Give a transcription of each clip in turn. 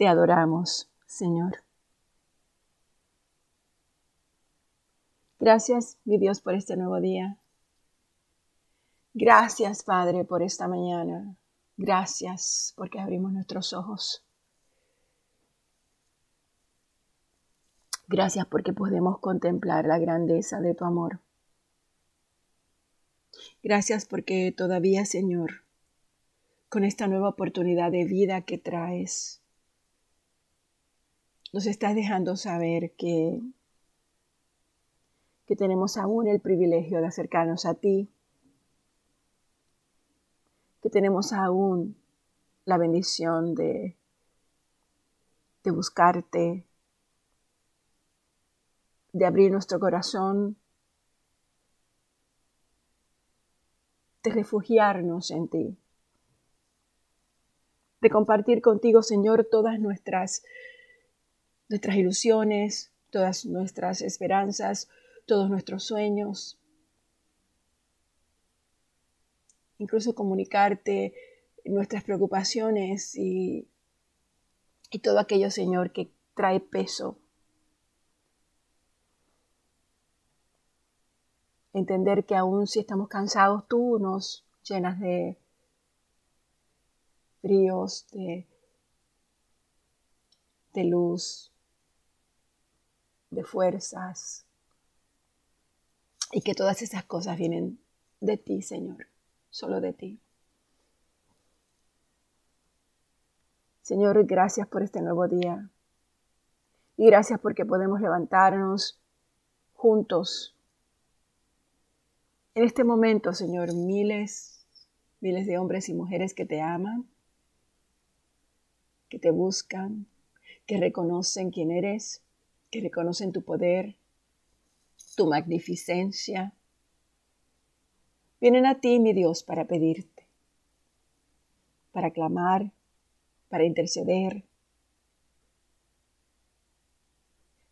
Te adoramos, Señor. Gracias, mi Dios, por este nuevo día. Gracias, Padre, por esta mañana. Gracias porque abrimos nuestros ojos. Gracias porque podemos contemplar la grandeza de tu amor. Gracias porque todavía, Señor, con esta nueva oportunidad de vida que traes, nos estás dejando saber que, que tenemos aún el privilegio de acercarnos a ti, que tenemos aún la bendición de, de buscarte, de abrir nuestro corazón, de refugiarnos en ti, de compartir contigo, Señor, todas nuestras, nuestras ilusiones, todas nuestras esperanzas, todos nuestros sueños, incluso comunicarte nuestras preocupaciones y, y todo aquello, Señor, que trae peso. Entender que aún si estamos cansados, tú nos llenas de fríos, de, de luz, de fuerzas, y que todas esas cosas vienen de ti, Señor solo de ti. Señor, gracias por este nuevo día. Y gracias porque podemos levantarnos juntos. En este momento, Señor, miles, miles de hombres y mujeres que te aman, que te buscan, que reconocen quién eres, que reconocen tu poder, tu magnificencia, Vienen a ti, mi Dios, para pedirte, para clamar, para interceder,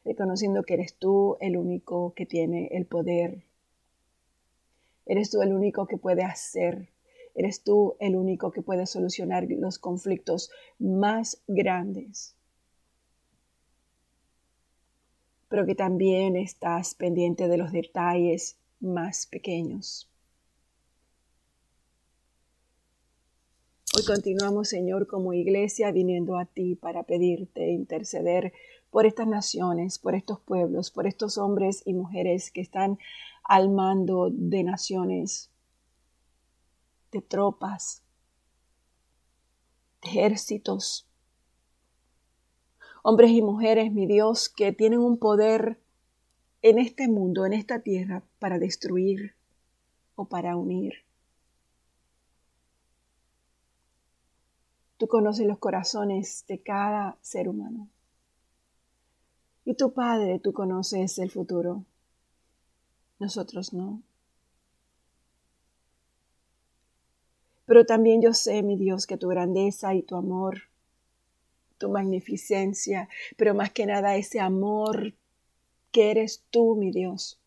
reconociendo que eres tú el único que tiene el poder. Eres tú el único que puede hacer. Eres tú el único que puede solucionar los conflictos más grandes. Pero que también estás pendiente de los detalles más pequeños. Hoy continuamos, Señor, como iglesia, viniendo a ti para pedirte, interceder por estas naciones, por estos pueblos, por estos hombres y mujeres que están al mando de naciones, de tropas, de ejércitos. Hombres y mujeres, mi Dios, que tienen un poder en este mundo, en esta tierra, para destruir o para unir. Tú conoces los corazones de cada ser humano. Y tu Padre, tú conoces el futuro. Nosotros no. Pero también yo sé, mi Dios, que tu grandeza y tu amor, tu magnificencia, pero más que nada ese amor que eres tú, mi Dios,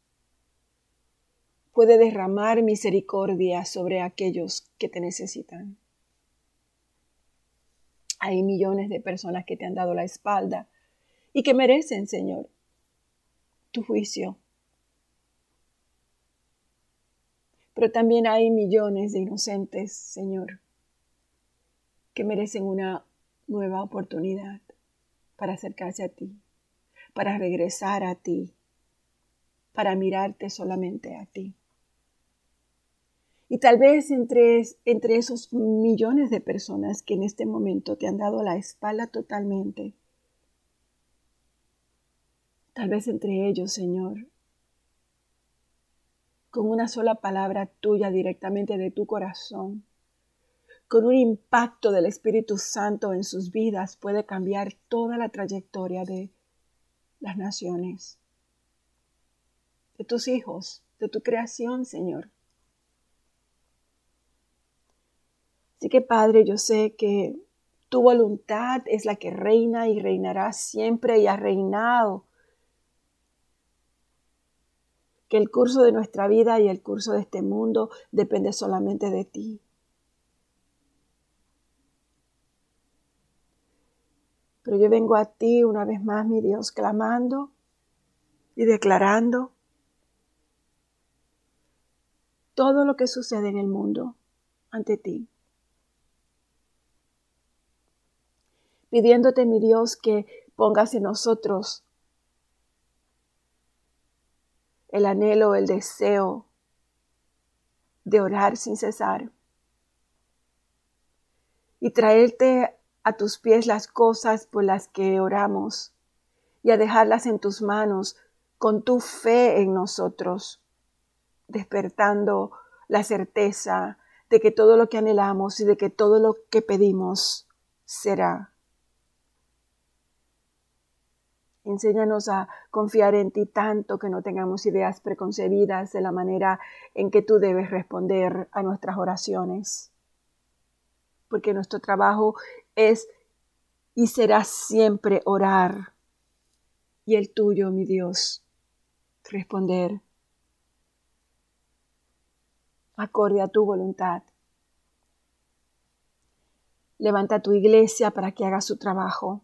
puede derramar misericordia sobre aquellos que te necesitan. Hay millones de personas que te han dado la espalda y que merecen, Señor, tu juicio. Pero también hay millones de inocentes, Señor, que merecen una nueva oportunidad para acercarse a ti, para regresar a ti, para mirarte solamente a ti. Y tal vez entre, entre esos millones de personas que en este momento te han dado la espalda totalmente, tal vez entre ellos, Señor, con una sola palabra tuya directamente de tu corazón, con un impacto del Espíritu Santo en sus vidas puede cambiar toda la trayectoria de las naciones, de tus hijos, de tu creación, Señor. Así que Padre, yo sé que tu voluntad es la que reina y reinará siempre y ha reinado. Que el curso de nuestra vida y el curso de este mundo depende solamente de ti. Yo vengo a ti una vez más, mi Dios, clamando y declarando todo lo que sucede en el mundo ante ti. Pidiéndote, mi Dios, que pongas en nosotros el anhelo, el deseo de orar sin cesar y traerte a tus pies las cosas por las que oramos y a dejarlas en tus manos con tu fe en nosotros, despertando la certeza de que todo lo que anhelamos y de que todo lo que pedimos será. Enséñanos a confiar en ti tanto que no tengamos ideas preconcebidas de la manera en que tú debes responder a nuestras oraciones. Porque nuestro trabajo es y será siempre orar. Y el tuyo, mi Dios, responder acorde a tu voluntad. Levanta tu iglesia para que haga su trabajo.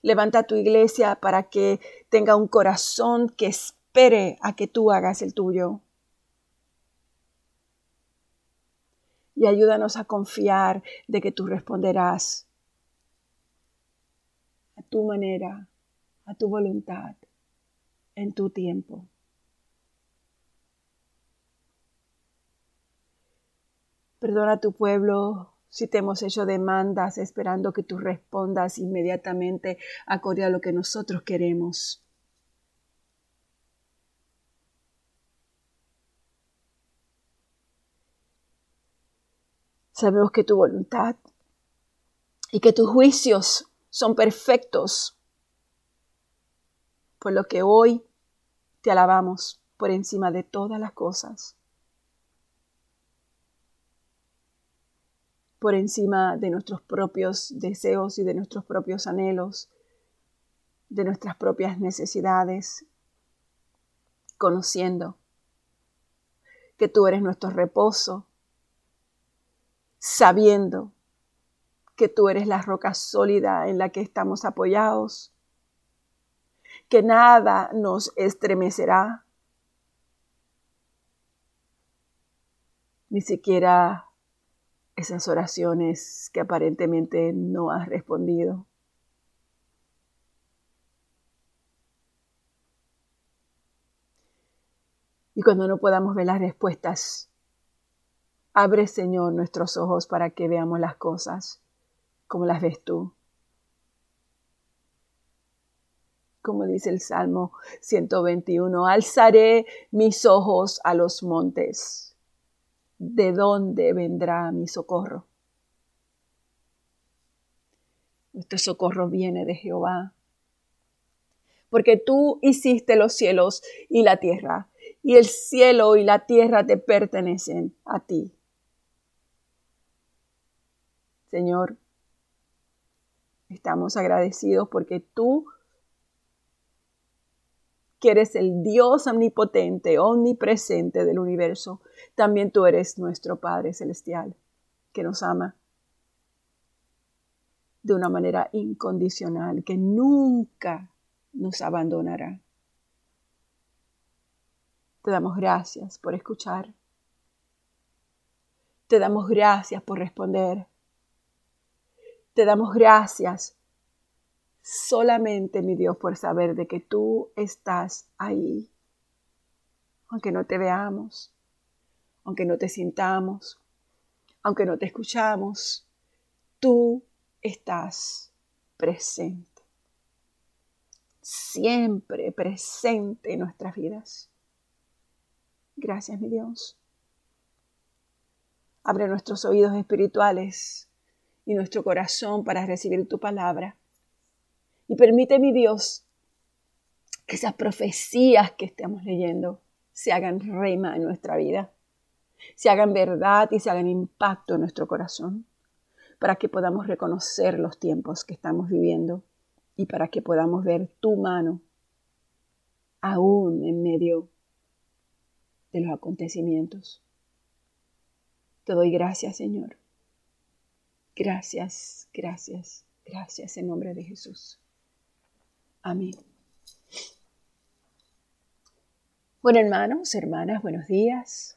Levanta tu iglesia para que tenga un corazón que espere a que tú hagas el tuyo. Y ayúdanos a confiar de que tú responderás a tu manera, a tu voluntad en tu tiempo. Perdona a tu pueblo si te hemos hecho demandas esperando que tú respondas inmediatamente acorde a lo que nosotros queremos. Sabemos que tu voluntad y que tus juicios son perfectos. Por lo que hoy te alabamos por encima de todas las cosas, por encima de nuestros propios deseos y de nuestros propios anhelos, de nuestras propias necesidades, conociendo que tú eres nuestro reposo, sabiendo que tú eres la roca sólida en la que estamos apoyados, que nada nos estremecerá, ni siquiera esas oraciones que aparentemente no has respondido. Y cuando no podamos ver las respuestas, abre Señor nuestros ojos para que veamos las cosas como las ves tú. como dice el Salmo 121, alzaré mis ojos a los montes. ¿De dónde vendrá mi socorro? Nuestro socorro viene de Jehová. Porque tú hiciste los cielos y la tierra, y el cielo y la tierra te pertenecen a ti. Señor, estamos agradecidos porque tú que eres el Dios omnipotente, omnipresente del universo, también tú eres nuestro Padre Celestial, que nos ama de una manera incondicional, que nunca nos abandonará. Te damos gracias por escuchar. Te damos gracias por responder. Te damos gracias solamente, mi Dios, por saber de que tú estás ahí. Aunque no te veamos, aunque no te sintamos, aunque no te escuchamos, tú estás presente. Siempre presente en nuestras vidas. Gracias, mi Dios. Abre nuestros oídos espirituales y nuestro corazón para recibir tu palabra y permite, mi Dios, que esas profecías que estamos leyendo se hagan reima en nuestra vida, se hagan verdad y se hagan impacto en nuestro corazón, para que podamos reconocer los tiempos que estamos viviendo y para que podamos ver tu mano aún en medio de los acontecimientos. Te doy gracias, Señor. Gracias, gracias Gracias en nombre de Jesús. Amén. Bueno, hermanos, hermanas, buenos días.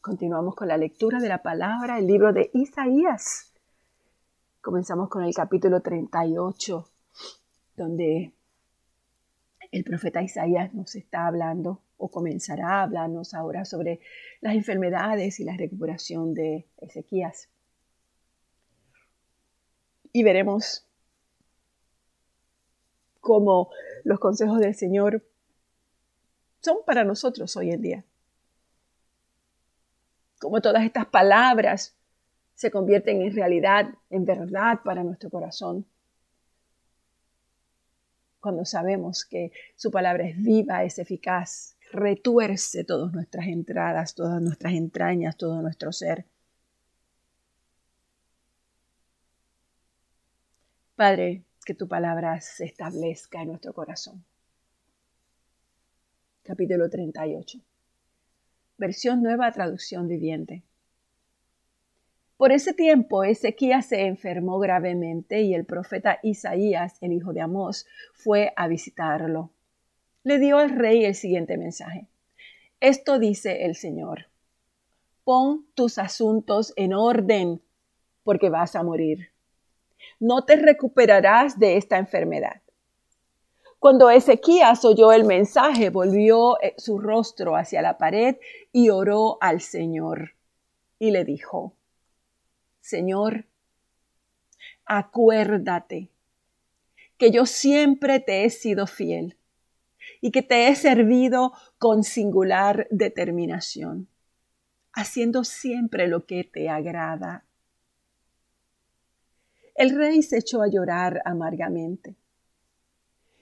Continuamos con la lectura de la palabra, el libro de Isaías. Comenzamos con el capítulo 38, donde el profeta Isaías nos está hablando o comenzará a hablarnos ahora sobre las enfermedades y la recuperación de Ezequías. Y veremos cómo los consejos del Señor son para nosotros hoy en día. Cómo todas estas palabras se convierten en realidad, en verdad para nuestro corazón. Cuando sabemos que su palabra es viva, es eficaz, retuerce todas nuestras entradas, todas nuestras entrañas, todo nuestro ser. Padre, que tu palabra se establezca en nuestro corazón. Capítulo 38. Versión nueva, traducción viviente. Por ese tiempo Ezequías se enfermó gravemente y el profeta Isaías, el hijo de Amós, fue a visitarlo le dio al rey el siguiente mensaje. Esto dice el Señor. Pon tus asuntos en orden, porque vas a morir. No te recuperarás de esta enfermedad. Cuando Ezequías oyó el mensaje, volvió eh, su rostro hacia la pared y oró al Señor. Y le dijo, Señor, acuérdate que yo siempre te he sido fiel y que te he servido con singular determinación, haciendo siempre lo que te agrada. El rey se echó a llorar amargamente.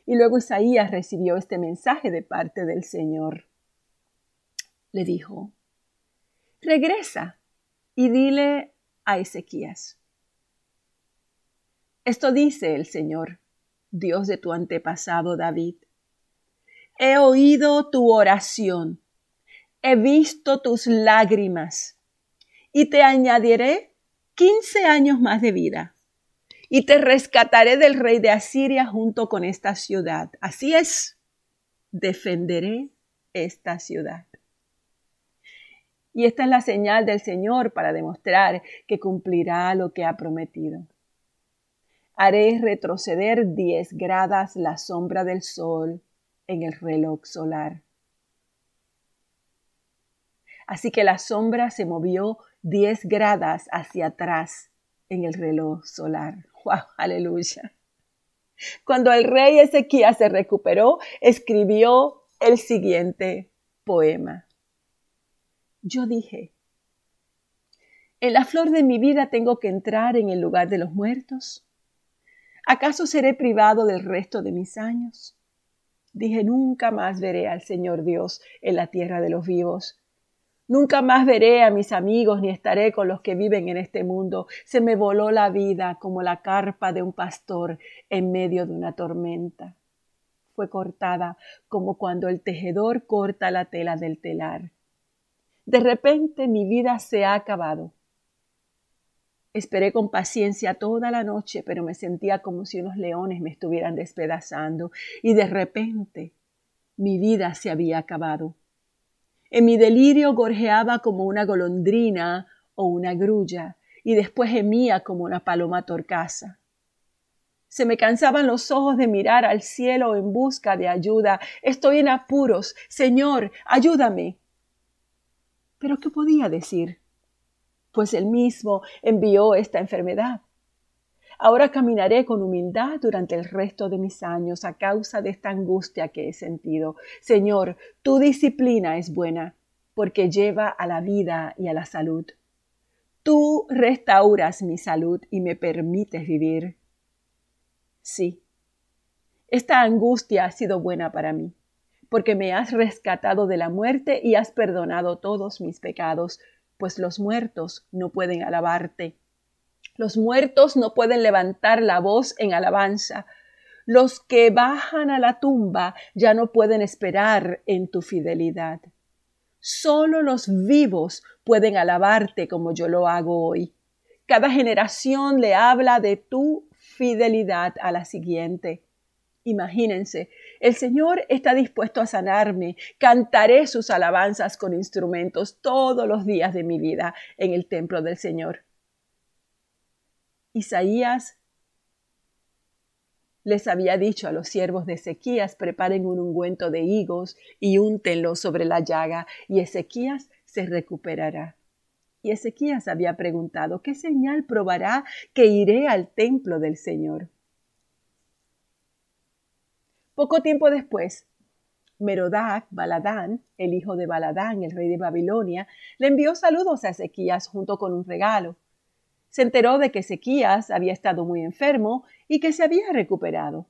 Y luego Isaías recibió este mensaje de parte del Señor. Le dijo, regresa y dile a Ezequías. Esto dice el Señor, Dios de tu antepasado David he oído tu oración, he visto tus lágrimas, y te añadiré quince años más de vida, y te rescataré del rey de Asiria junto con esta ciudad. Así es, defenderé esta ciudad. Y esta es la señal del Señor para demostrar que cumplirá lo que ha prometido. Haré retroceder diez gradas la sombra del sol en el reloj solar. Así que la sombra se movió 10 gradas hacia atrás en el reloj solar. ¡Wow! Aleluya. Cuando el rey Ezequías se recuperó, escribió el siguiente poema. Yo dije, en la flor de mi vida tengo que entrar en el lugar de los muertos. ¿Acaso seré privado del resto de mis años? Dije, nunca más veré al Señor Dios en la tierra de los vivos. Nunca más veré a mis amigos ni estaré con los que viven en este mundo. Se me voló la vida como la carpa de un pastor en medio de una tormenta. Fue cortada como cuando el tejedor corta la tela del telar. De repente mi vida se ha acabado. Esperé con paciencia toda la noche, pero me sentía como si unos leones me estuvieran despedazando y de repente mi vida se había acabado. En mi delirio gorjeaba como una golondrina o una grulla y después gemía como una paloma torcaza. Se me cansaban los ojos de mirar al cielo en busca de ayuda. Estoy en apuros. Señor, ayúdame. Pero ¿qué podía decir? pues él mismo envió esta enfermedad. Ahora caminaré con humildad durante el resto de mis años a causa de esta angustia que he sentido. Señor, tu disciplina es buena, porque lleva a la vida y a la salud. Tú restauras mi salud y me permites vivir. Sí, esta angustia ha sido buena para mí, porque me has rescatado de la muerte y has perdonado todos mis pecados pues los muertos no pueden alabarte. Los muertos no pueden levantar la voz en alabanza. Los que bajan a la tumba ya no pueden esperar en tu fidelidad. Solo los vivos pueden alabarte como yo lo hago hoy. Cada generación le habla de tu fidelidad a la siguiente. Imagínense, el Señor está dispuesto a sanarme. Cantaré sus alabanzas con instrumentos todos los días de mi vida en el templo del Señor. Isaías les había dicho a los siervos de Ezequías, preparen un ungüento de higos y úntenlo sobre la llaga, y Ezequías se recuperará. Y Ezequías había preguntado, ¿qué señal probará que iré al templo del Señor? Poco tiempo después, Merodac, Baladán, el hijo de Baladán, el rey de Babilonia, le envió saludos a Ezequías junto con un regalo. Se enteró de que Ezequías había estado muy enfermo y que se había recuperado.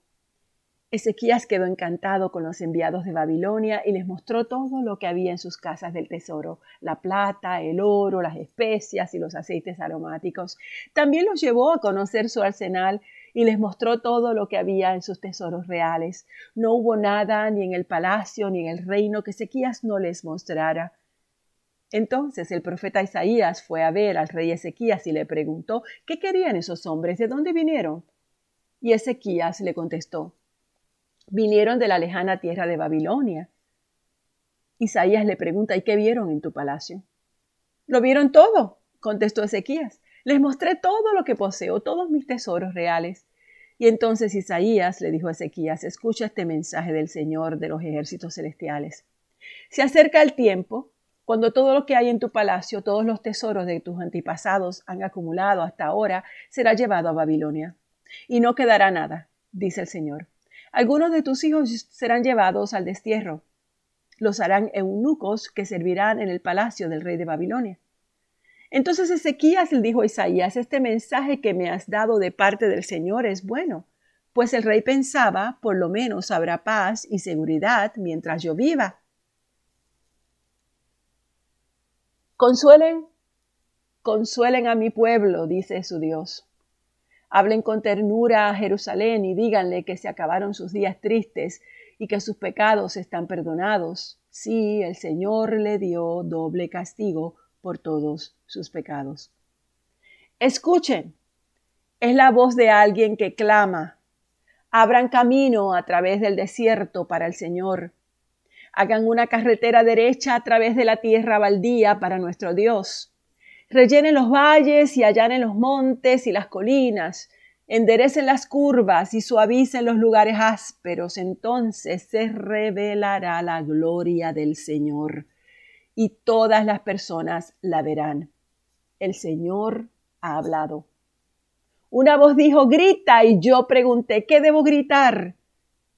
Ezequías quedó encantado con los enviados de Babilonia y les mostró todo lo que había en sus casas del tesoro, la plata, el oro, las especias y los aceites aromáticos. También los llevó a conocer su arsenal y les mostró todo lo que había en sus tesoros reales. No hubo nada ni en el palacio ni en el reino que Ezequías no les mostrara. Entonces el profeta Isaías fue a ver al rey Ezequías y le preguntó ¿Qué querían esos hombres? ¿De dónde vinieron? Y Ezequías le contestó vinieron de la lejana tierra de Babilonia. Isaías le pregunta, ¿y qué vieron en tu palacio? Lo vieron todo, contestó Ezequías. Les mostré todo lo que poseo, todos mis tesoros reales. Y entonces Isaías le dijo a Ezequías, escucha este mensaje del Señor de los ejércitos celestiales. Se acerca el tiempo cuando todo lo que hay en tu palacio, todos los tesoros de tus antepasados han acumulado hasta ahora, será llevado a Babilonia. Y no quedará nada, dice el Señor. Algunos de tus hijos serán llevados al destierro. Los harán eunucos que servirán en el palacio del rey de Babilonia. Entonces Ezequías le dijo a Isaías, este mensaje que me has dado de parte del Señor es bueno, pues el rey pensaba, por lo menos habrá paz y seguridad mientras yo viva. Consuelen, consuelen a mi pueblo, dice su Dios. Hablen con ternura a Jerusalén y díganle que se acabaron sus días tristes y que sus pecados están perdonados. Sí, el Señor le dio doble castigo por todos sus pecados. Escuchen, es la voz de alguien que clama. Abran camino a través del desierto para el Señor. Hagan una carretera derecha a través de la tierra baldía para nuestro Dios. Rellenen los valles y allanen los montes y las colinas, enderecen las curvas y suavicen los lugares ásperos, entonces se revelará la gloria del Señor. Y todas las personas la verán. El Señor ha hablado. Una voz dijo, grita, y yo pregunté, ¿qué debo gritar?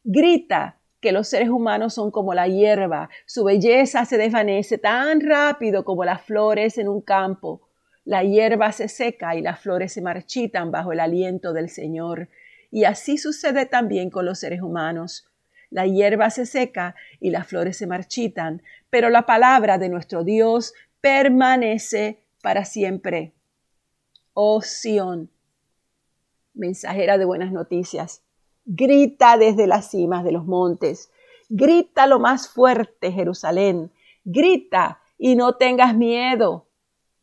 Grita que los seres humanos son como la hierba, su belleza se desvanece tan rápido como las flores en un campo. La hierba se seca y las flores se marchitan bajo el aliento del Señor. Y así sucede también con los seres humanos. La hierba se seca y las flores se marchitan, pero la palabra de nuestro Dios permanece para siempre. Oh Sión, mensajera de buenas noticias, Grita desde las cimas de los montes. Grita lo más fuerte, Jerusalén. Grita y no tengas miedo.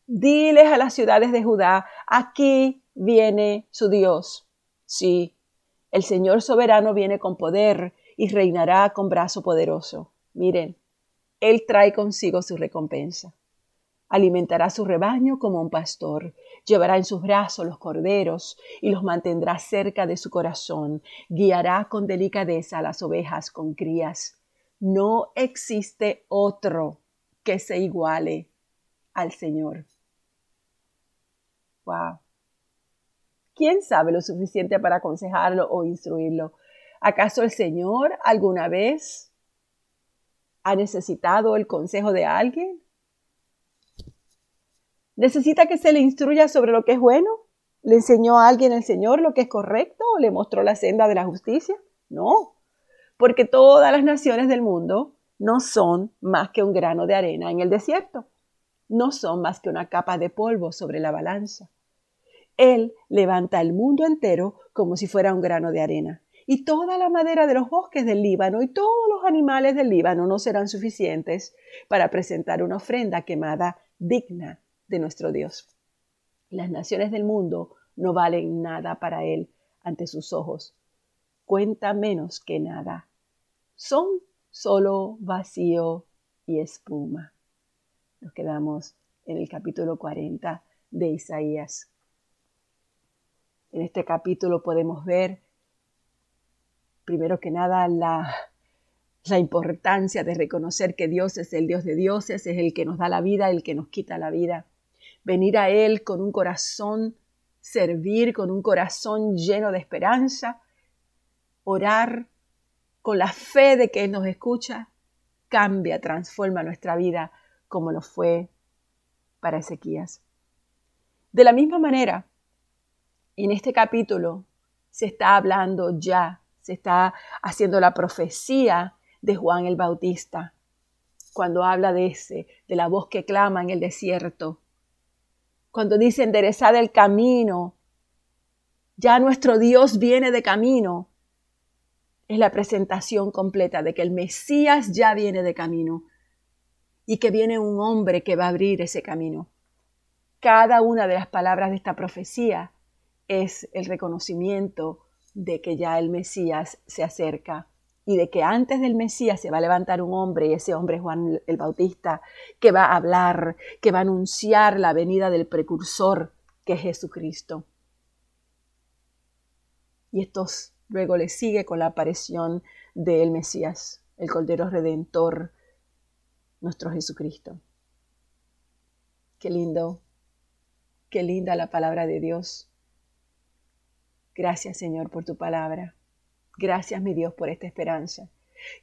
Diles a las ciudades de Judá, aquí viene su Dios. Sí, el Señor soberano viene con poder y reinará con brazo poderoso. Miren, Él trae consigo su recompensa. Alimentará su rebaño como un pastor, llevará en sus brazos los corderos y los mantendrá cerca de su corazón, guiará con delicadeza las ovejas con crías. No existe otro que se iguale al Señor. Wow. ¿Quién sabe lo suficiente para aconsejarlo o instruirlo? ¿Acaso el Señor alguna vez ha necesitado el consejo de alguien? ¿Necesita que se le instruya sobre lo que es bueno? ¿Le enseñó a alguien el Señor lo que es correcto o le mostró la senda de la justicia? No, porque todas las naciones del mundo no son más que un grano de arena en el desierto, no son más que una capa de polvo sobre la balanza. Él levanta el mundo entero como si fuera un grano de arena. Y toda la madera de los bosques del Líbano y todos los animales del Líbano no serán suficientes para presentar una ofrenda quemada digna de nuestro Dios. Las naciones del mundo no valen nada para Él, ante sus ojos, cuenta menos que nada. Son solo vacío y espuma. Nos quedamos en el capítulo 40 de Isaías. En este capítulo podemos ver, primero que nada, la, la importancia de reconocer que Dios es el Dios de dioses, es el que nos da la vida, el que nos quita la vida. Venir a Él con un corazón, servir con un corazón lleno de esperanza, orar con la fe de que Él nos escucha, cambia, transforma nuestra vida como lo fue para Ezequías. De la misma manera, en este capítulo se está hablando ya, se está haciendo la profecía de Juan el Bautista, cuando habla de ese, de la voz que clama en el desierto, cuando dice enderezad el camino, ya nuestro Dios viene de camino, es la presentación completa de que el Mesías ya viene de camino y que viene un hombre que va a abrir ese camino. Cada una de las palabras de esta profecía es el reconocimiento de que ya el Mesías se acerca y de que antes del Mesías se va a levantar un hombre, y ese hombre es Juan el Bautista, que va a hablar, que va a anunciar la venida del precursor, que es Jesucristo. Y esto luego le sigue con la aparición del Mesías, el Cordero Redentor, nuestro Jesucristo. Qué lindo, qué linda la palabra de Dios Gracias, Señor, por tu palabra. Gracias, mi Dios, por esta esperanza.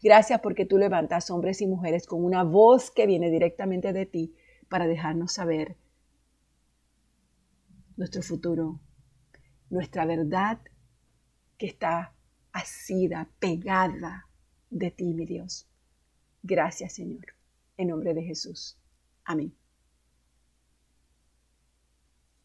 Gracias porque tú levantas hombres y mujeres con una voz que viene directamente de ti para dejarnos saber nuestro futuro, nuestra verdad que está asida, pegada de ti, mi Dios. Gracias, Señor. En nombre de Jesús. Amén.